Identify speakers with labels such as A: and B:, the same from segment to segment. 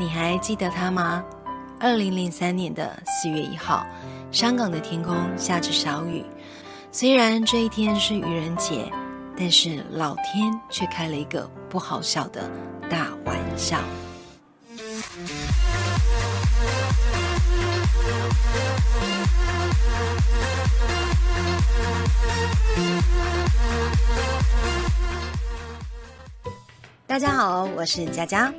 A: 你还记得他吗？二零零三年的四月一号，香港的天空下着小雨。虽然这一天是愚人节，但是老天却开了一个不好笑的大玩笑。大家好，我是佳佳。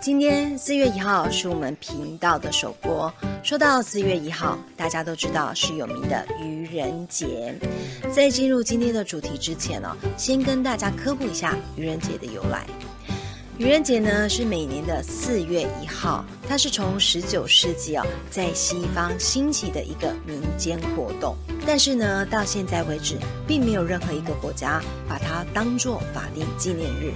A: 今天四月一号是我们频道的首播。说到四月一号，大家都知道是有名的愚人节。在进入今天的主题之前呢，先跟大家科普一下愚人节的由来。愚人节呢是每年的四月一号，它是从十九世纪哦在西方兴起的一个民间活动。但是呢，到现在为止，并没有任何一个国家把它当作法定纪念日。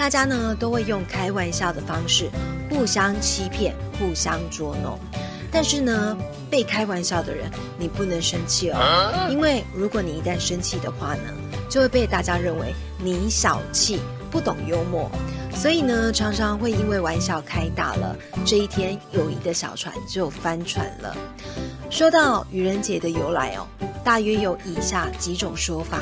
A: 大家呢都会用开玩笑的方式互相欺骗、互相捉弄。但是呢，被开玩笑的人，你不能生气哦，因为如果你一旦生气的话呢，就会被大家认为你小气、不懂幽默。所以呢，常常会因为玩笑开大了，这一天友谊的小船就翻船了。说到愚人节的由来哦，大约有以下几种说法。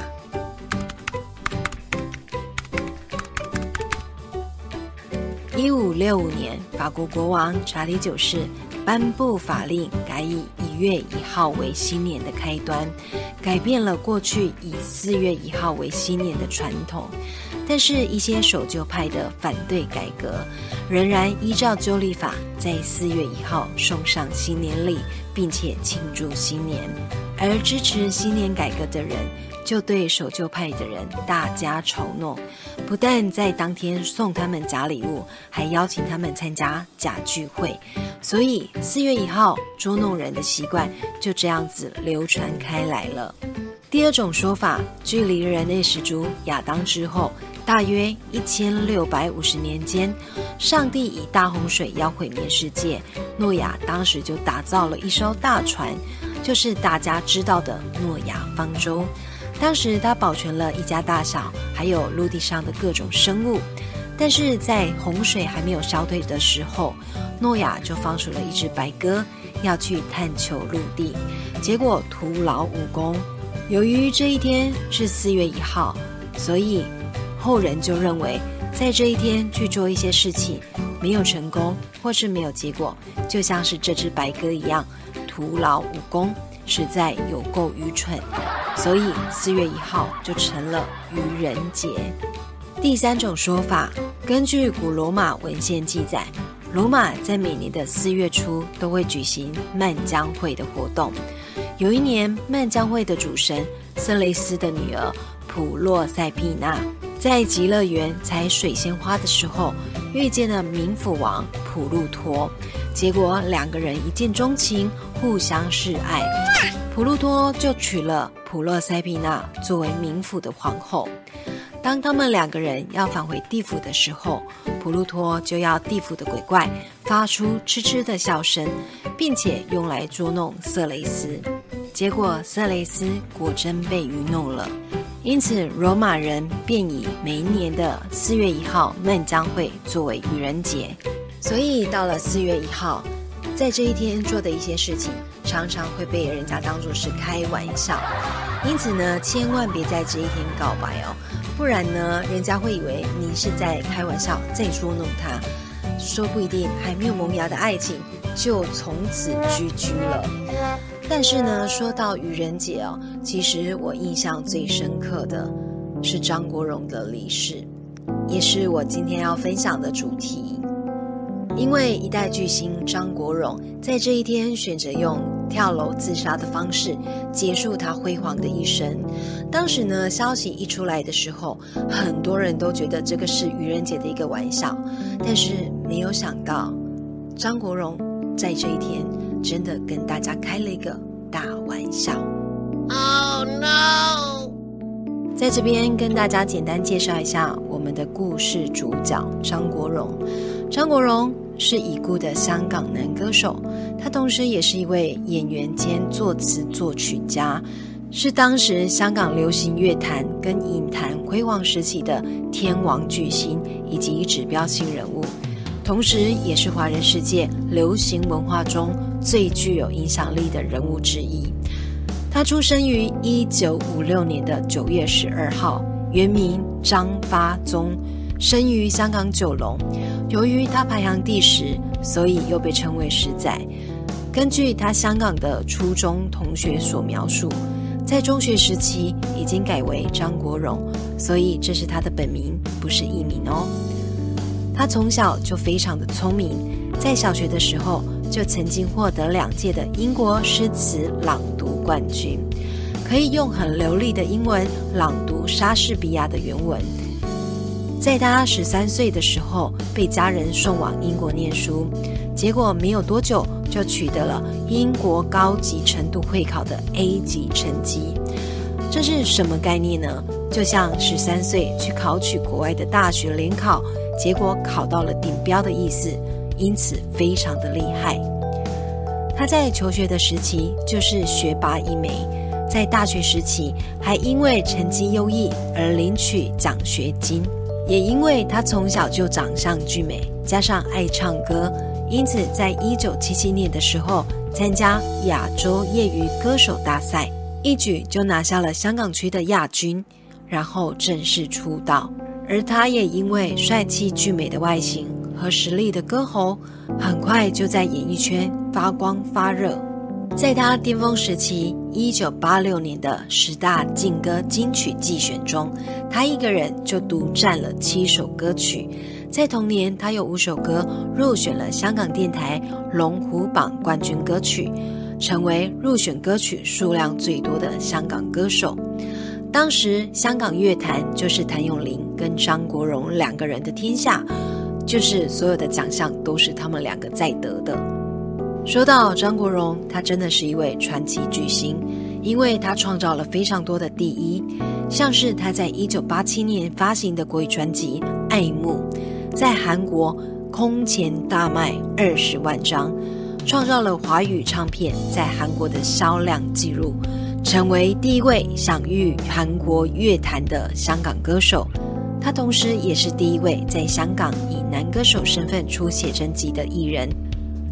A: 一五六五年，法国国王查理九世颁布法令，改以一月一号为新年的开端，改变了过去以四月一号为新年的传统。但是，一些守旧派的反对改革，仍然依照旧历法，在四月一号送上新年礼，并且庆祝新年。而支持新年改革的人，就对守旧派的人大加嘲弄，不但在当天送他们假礼物，还邀请他们参加假聚会。所以，四月一号捉弄人的习惯就这样子流传开来了。第二种说法，距离人类始祖亚当之后。大约一千六百五十年间，上帝以大洪水要毁灭世界，诺亚当时就打造了一艘大船，就是大家知道的诺亚方舟。当时他保全了一家大小，还有陆地上的各种生物。但是在洪水还没有消退的时候，诺亚就放出了一只白鸽，要去探求陆地，结果徒劳无功。由于这一天是四月一号，所以。后人就认为，在这一天去做一些事情，没有成功或是没有结果，就像是这只白鸽一样，徒劳无功，实在有够愚蠢。所以四月一号就成了愚人节。第三种说法，根据古罗马文献记载，罗马在每年的四月初都会举行漫江会的活动。有一年，曼江会的主神色雷斯的女儿普洛塞庇娜。在极乐园采水仙花的时候，遇见了冥府王普鲁托，结果两个人一见钟情，互相示爱，普鲁托就娶了普洛塞庇娜作为冥府的皇后。当他们两个人要返回地府的时候，普鲁托就要地府的鬼怪发出嗤嗤的笑声，并且用来捉弄色雷斯，结果色雷斯果真被愚弄了。因此，罗马人便以每一年的四月一号曼江会作为愚人节。所以，到了四月一号，在这一天做的一些事情，常常会被人家当作是开玩笑。因此呢，千万别在这一天告白哦，不然呢，人家会以为你是在开玩笑，在捉弄他，说不一定还没有萌芽的爱情就从此居居了。但是呢，说到愚人节哦，其实我印象最深刻的是张国荣的离世，也是我今天要分享的主题。因为一代巨星张国荣在这一天选择用跳楼自杀的方式结束他辉煌的一生。当时呢，消息一出来的时候，很多人都觉得这个是愚人节的一个玩笑，但是没有想到张国荣在这一天。真的跟大家开了一个大玩笑。Oh no！在这边跟大家简单介绍一下我们的故事主角张国荣。张国荣是已故的香港男歌手，他同时也是一位演员兼作词作曲家，是当时香港流行乐坛跟影坛辉煌时期的天王巨星以及指标性人物。同时也是华人世界流行文化中最具有影响力的人物之一。他出生于一九五六年的九月十二号，原名张发宗，生于香港九龙。由于他排行第十，所以又被称为“十仔”。根据他香港的初中同学所描述，在中学时期已经改为张国荣，所以这是他的本名，不是艺名哦。他从小就非常的聪明，在小学的时候就曾经获得两届的英国诗词朗读冠军，可以用很流利的英文朗读莎士比亚的原文。在他十三岁的时候，被家人送往英国念书，结果没有多久就取得了英国高级程度会考的 A 级成绩。这是什么概念呢？就像十三岁去考取国外的大学联考。结果考到了顶标的意思，因此非常的厉害。他在求学的时期就是学霸一枚，在大学时期还因为成绩优异而领取奖学金。也因为他从小就长相俊美，加上爱唱歌，因此在一九七七年的时候参加亚洲业余歌手大赛，一举就拿下了香港区的亚军，然后正式出道。而他也因为帅气俊美的外形和实力的歌喉，很快就在演艺圈发光发热。在他巅峰时期，一九八六年的十大劲歌金曲季选中，他一个人就独占了七首歌曲。在同年，他有五首歌入选了香港电台龙虎榜冠军歌曲，成为入选歌曲数量最多的香港歌手。当时香港乐坛就是谭咏麟跟张国荣两个人的天下，就是所有的奖项都是他们两个在得的。说到张国荣，他真的是一位传奇巨星，因为他创造了非常多的第一，像是他在一九八七年发行的国语专辑《爱慕》，在韩国空前大卖二十万张，创造了华语唱片在韩国的销量纪录。成为第一位享誉韩国乐坛的香港歌手，他同时也是第一位在香港以男歌手身份出写真集的艺人，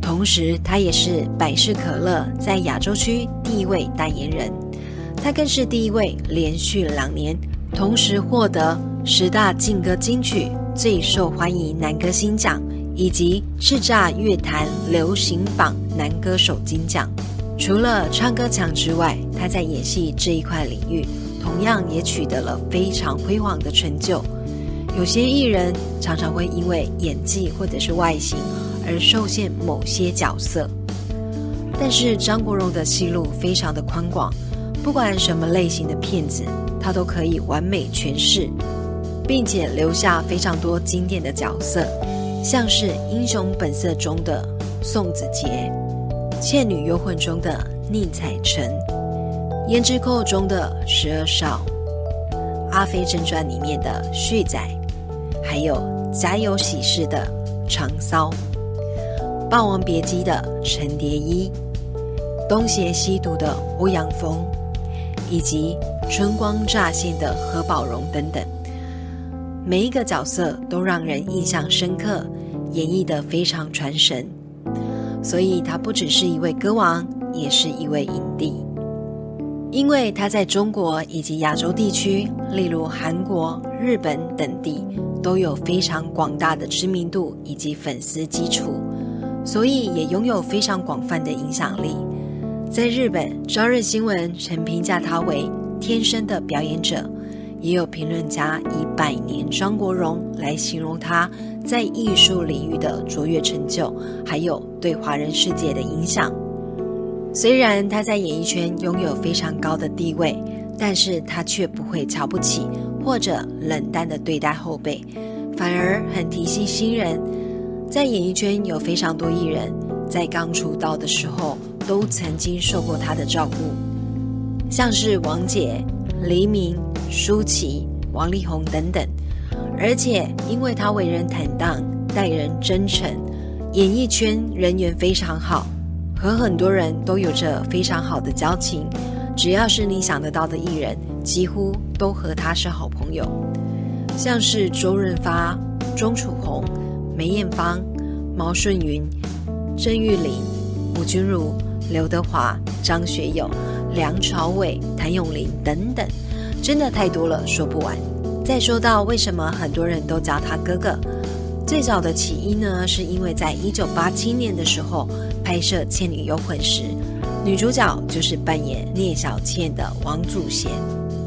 A: 同时他也是百事可乐在亚洲区第一位代言人，他更是第一位连续两年同时获得十大劲歌金曲最受欢迎男歌星奖以及叱咤乐坛流行榜男歌手金奖。除了唱歌强之外，他在演戏这一块领域同样也取得了非常辉煌的成就。有些艺人常常会因为演技或者是外形而受限某些角色，但是张国荣的戏路非常的宽广，不管什么类型的片子，他都可以完美诠释，并且留下非常多经典的角色，像是《英雄本色》中的宋子杰。《倩女幽魂》中的宁采臣，《胭脂扣》中的十二少，《阿飞正传》里面的旭仔，还有《家有喜事》的长骚，《霸王别姬》的陈蝶衣，《东邪西毒》的欧阳锋，以及《春光乍现》的何宝荣等等，每一个角色都让人印象深刻，演绎的非常传神。所以，他不只是一位歌王，也是一位影帝。因为他在中国以及亚洲地区，例如韩国、日本等地，都有非常广大的知名度以及粉丝基础，所以也拥有非常广泛的影响力。在日本，朝日新闻曾评价他为“天生的表演者”。也有评论家以“百年张国荣”来形容他在艺术领域的卓越成就，还有对华人世界的影响。虽然他在演艺圈拥有非常高的地位，但是他却不会瞧不起或者冷淡的对待后辈，反而很提携新人。在演艺圈有非常多艺人，在刚出道的时候都曾经受过他的照顾，像是王杰、黎明。舒淇、王力宏等等，而且因为他为人坦荡、待人真诚，演艺圈人缘非常好，和很多人都有着非常好的交情。只要是你想得到的艺人，几乎都和他是好朋友。像是周润发、钟楚红、梅艳芳、毛舜筠、郑裕玲、吴君如、刘德华、张学友、梁朝伟、谭咏麟等等，真的太多了，说不完。再说到为什么很多人都叫他哥哥，最早的起因呢，是因为在一九八七年的时候拍摄《倩女幽魂》时，女主角就是扮演聂小倩的王祖贤，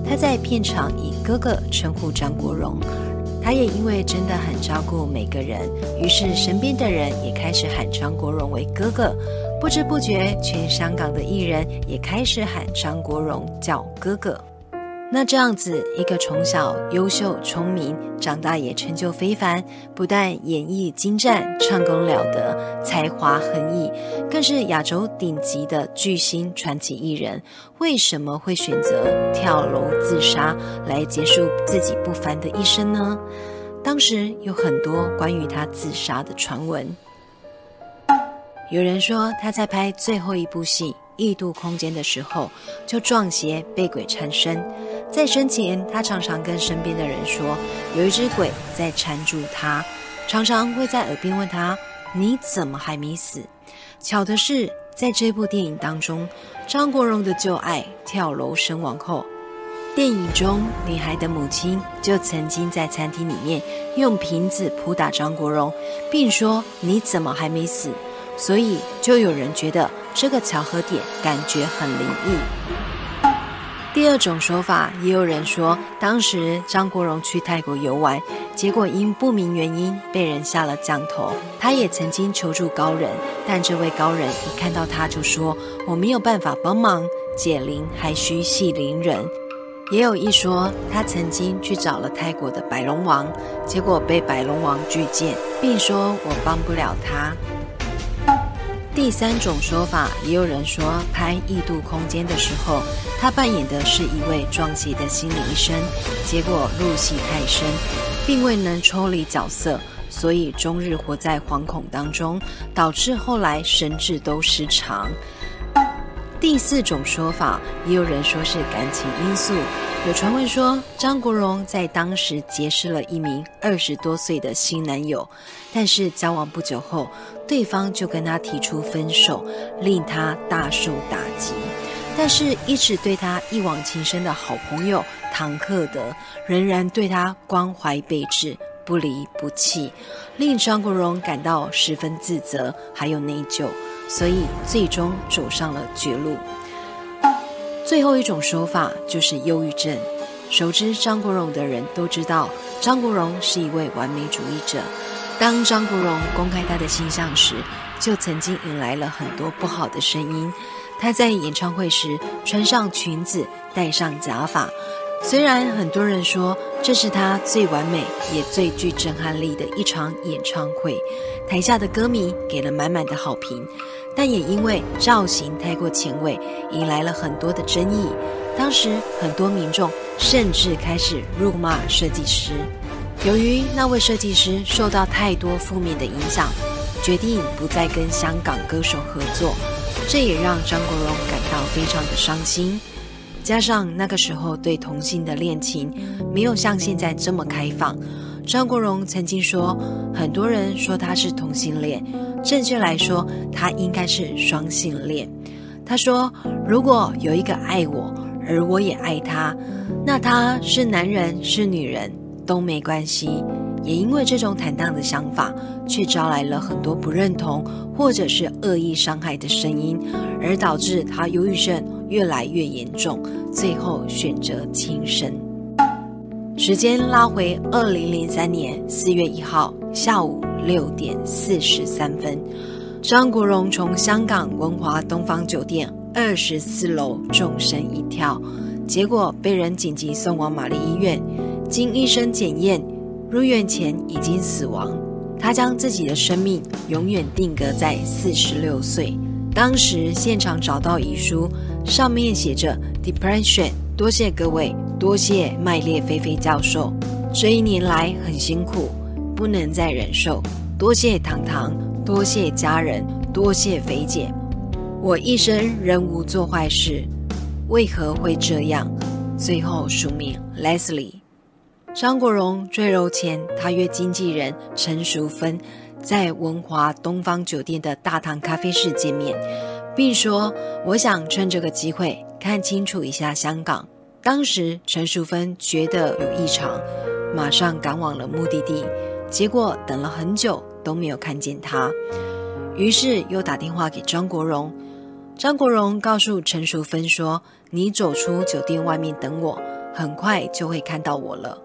A: 她在片场以哥哥称呼张国荣，他也因为真的很照顾每个人，于是身边的人也开始喊张国荣为哥哥，不知不觉，全香港的艺人也开始喊张国荣叫哥哥。那这样子，一个从小优秀聪明，长大也成就非凡，不但演艺精湛、唱功了得、才华横溢，更是亚洲顶级的巨星传奇艺人，为什么会选择跳楼自杀来结束自己不凡的一生呢？当时有很多关于他自杀的传闻，有人说他在拍最后一部戏。异度空间的时候，就撞邪被鬼缠身。在生前，他常常跟身边的人说，有一只鬼在缠住他，常常会在耳边问他：“你怎么还没死？”巧的是，在这部电影当中，张国荣的旧爱跳楼身亡后，电影中女孩的母亲就曾经在餐厅里面用瓶子扑打张国荣，并说：“你怎么还没死？”所以就有人觉得。这个巧合点感觉很灵异。第二种说法，也有人说，当时张国荣去泰国游玩，结果因不明原因被人下了降头。他也曾经求助高人，但这位高人一看到他就说：“我没有办法帮忙解铃，还需系铃人。”也有一说，他曾经去找了泰国的百龙王，结果被百龙王拒见，并说：“我帮不了他。”第三种说法，也有人说，拍《异度空间》的时候，他扮演的是一位撞邪的心理医生，结果入戏太深，并未能抽离角色，所以终日活在惶恐当中，导致后来神智都失常。第四种说法，也有人说是感情因素。有传闻说，张国荣在当时结识了一名二十多岁的新男友，但是交往不久后，对方就跟他提出分手，令他大受打击。但是，一直对他一往情深的好朋友唐克德，仍然对他关怀备至，不离不弃，令张国荣感到十分自责，还有内疚。所以最终走上了绝路。最后一种说法就是忧郁症。熟知张国荣的人都知道，张国荣是一位完美主义者。当张国荣公开他的形象时，就曾经引来了很多不好的声音。他在演唱会时穿上裙子，戴上假发。虽然很多人说这是他最完美也最具震撼力的一场演唱会，台下的歌迷给了满满的好评。但也因为造型太过前卫，引来了很多的争议。当时很多民众甚至开始辱骂设计师。由于那位设计师受到太多负面的影响，决定不再跟香港歌手合作，这也让张国荣感到非常的伤心。加上那个时候对同性的恋情没有像现在这么开放，张国荣曾经说，很多人说他是同性恋。正确来说，他应该是双性恋。他说：“如果有一个爱我，而我也爱他，那他是男人是女人都没关系。”也因为这种坦荡的想法，却招来了很多不认同或者是恶意伤害的声音，而导致他忧郁症越来越严重，最后选择轻生。时间拉回二零零三年四月一号下午。六点四十三分，张国荣从香港文华东方酒店二十四楼纵身一跳，结果被人紧急送往玛丽医院。经医生检验，入院前已经死亡。他将自己的生命永远定格在四十六岁。当时现场找到遗书，上面写着 “Depression”。多谢各位，多谢麦列菲菲教授，这一年来很辛苦。不能再忍受，多谢糖糖，多谢家人，多谢肥姐。我一生仍无做坏事，为何会这样？最后署名 Leslie。张国荣坠楼前，他约经纪人陈淑芬在文华东方酒店的大堂咖啡室见面，并说：“我想趁这个机会看清楚一下香港。”当时陈淑芬觉得有异常，马上赶往了目的地，结果等了很久都没有看见他，于是又打电话给张国荣。张国荣告诉陈淑芬说：“你走出酒店外面等我，很快就会看到我了。”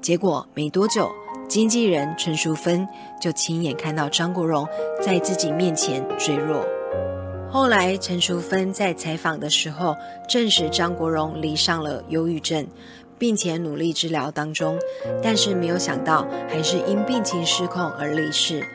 A: 结果没多久，经纪人陈淑芬就亲眼看到张国荣在自己面前坠落。后来，陈淑芬在采访的时候证实，张国荣罹上了忧郁症，并且努力治疗当中，但是没有想到还是因病情失控而离世。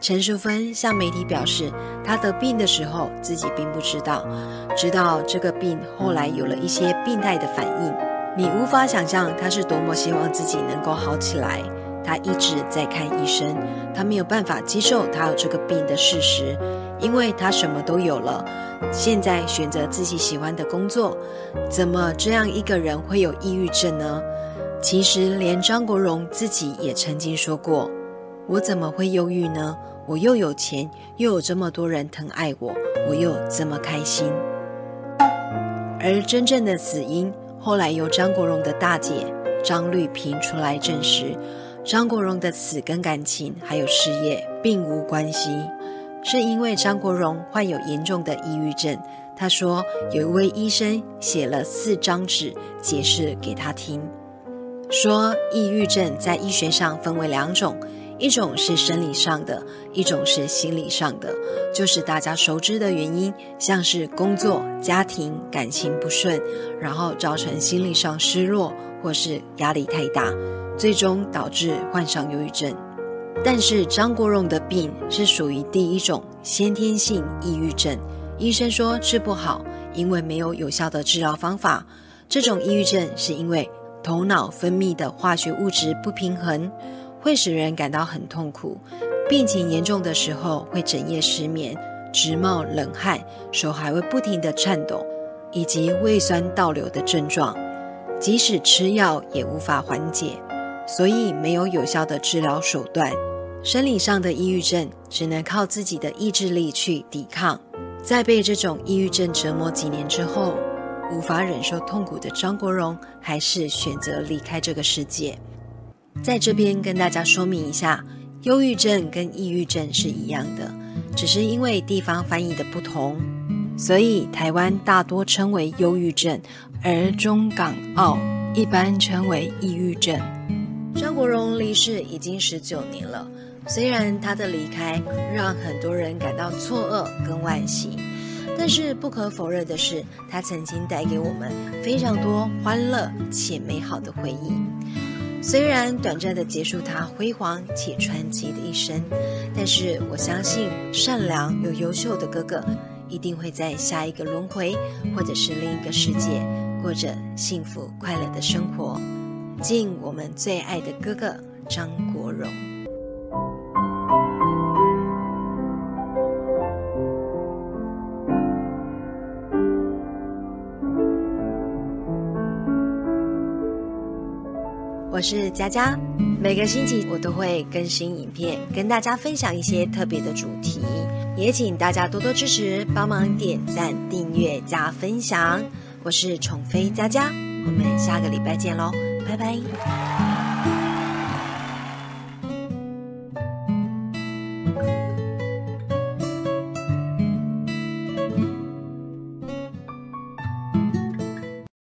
A: 陈淑芬向媒体表示，她得病的时候自己并不知道，直到这个病后来有了一些病态的反应，你无法想象她是多么希望自己能够好起来。她一直在看医生，她没有办法接受她有这个病的事实。因为他什么都有了，现在选择自己喜欢的工作，怎么这样一个人会有抑郁症呢？其实连张国荣自己也曾经说过：“我怎么会忧郁呢？我又有钱，又有这么多人疼爱我，我又这么开心。”而真正的死因，后来由张国荣的大姐张绿萍出来证实：张国荣的死跟感情还有事业并无关系。是因为张国荣患有严重的抑郁症，他说有一位医生写了四张纸解释给他听，说抑郁症在医学上分为两种，一种是生理上的，一种是心理上的，就是大家熟知的原因，像是工作、家庭、感情不顺，然后造成心理上失落或是压力太大，最终导致患上忧郁症。但是张国荣的病是属于第一种先天性抑郁症，医生说治不好，因为没有有效的治疗方法。这种抑郁症是因为头脑分泌的化学物质不平衡，会使人感到很痛苦。病情严重的时候会整夜失眠，直冒冷汗，手还会不停地颤抖，以及胃酸倒流的症状，即使吃药也无法缓解，所以没有有效的治疗手段。生理上的抑郁症只能靠自己的意志力去抵抗。在被这种抑郁症折磨几年之后，无法忍受痛苦的张国荣还是选择离开这个世界。在这边跟大家说明一下，忧郁症跟抑郁症是一样的，只是因为地方翻译的不同，所以台湾大多称为忧郁症，而中港澳一般称为抑郁症。张国荣离世已经十九年了。虽然他的离开让很多人感到错愕跟惋惜，但是不可否认的是，他曾经带给我们非常多欢乐且美好的回忆。虽然短暂的结束他辉煌且传奇的一生，但是我相信善良又优秀的哥哥一定会在下一个轮回或者是另一个世界过着幸福快乐的生活。敬我们最爱的哥哥张国荣。是佳佳，每个星期我都会更新影片，跟大家分享一些特别的主题，也请大家多多支持，帮忙点赞、订阅、加分享。我是宠妃佳佳，我们下个礼拜见喽，拜拜。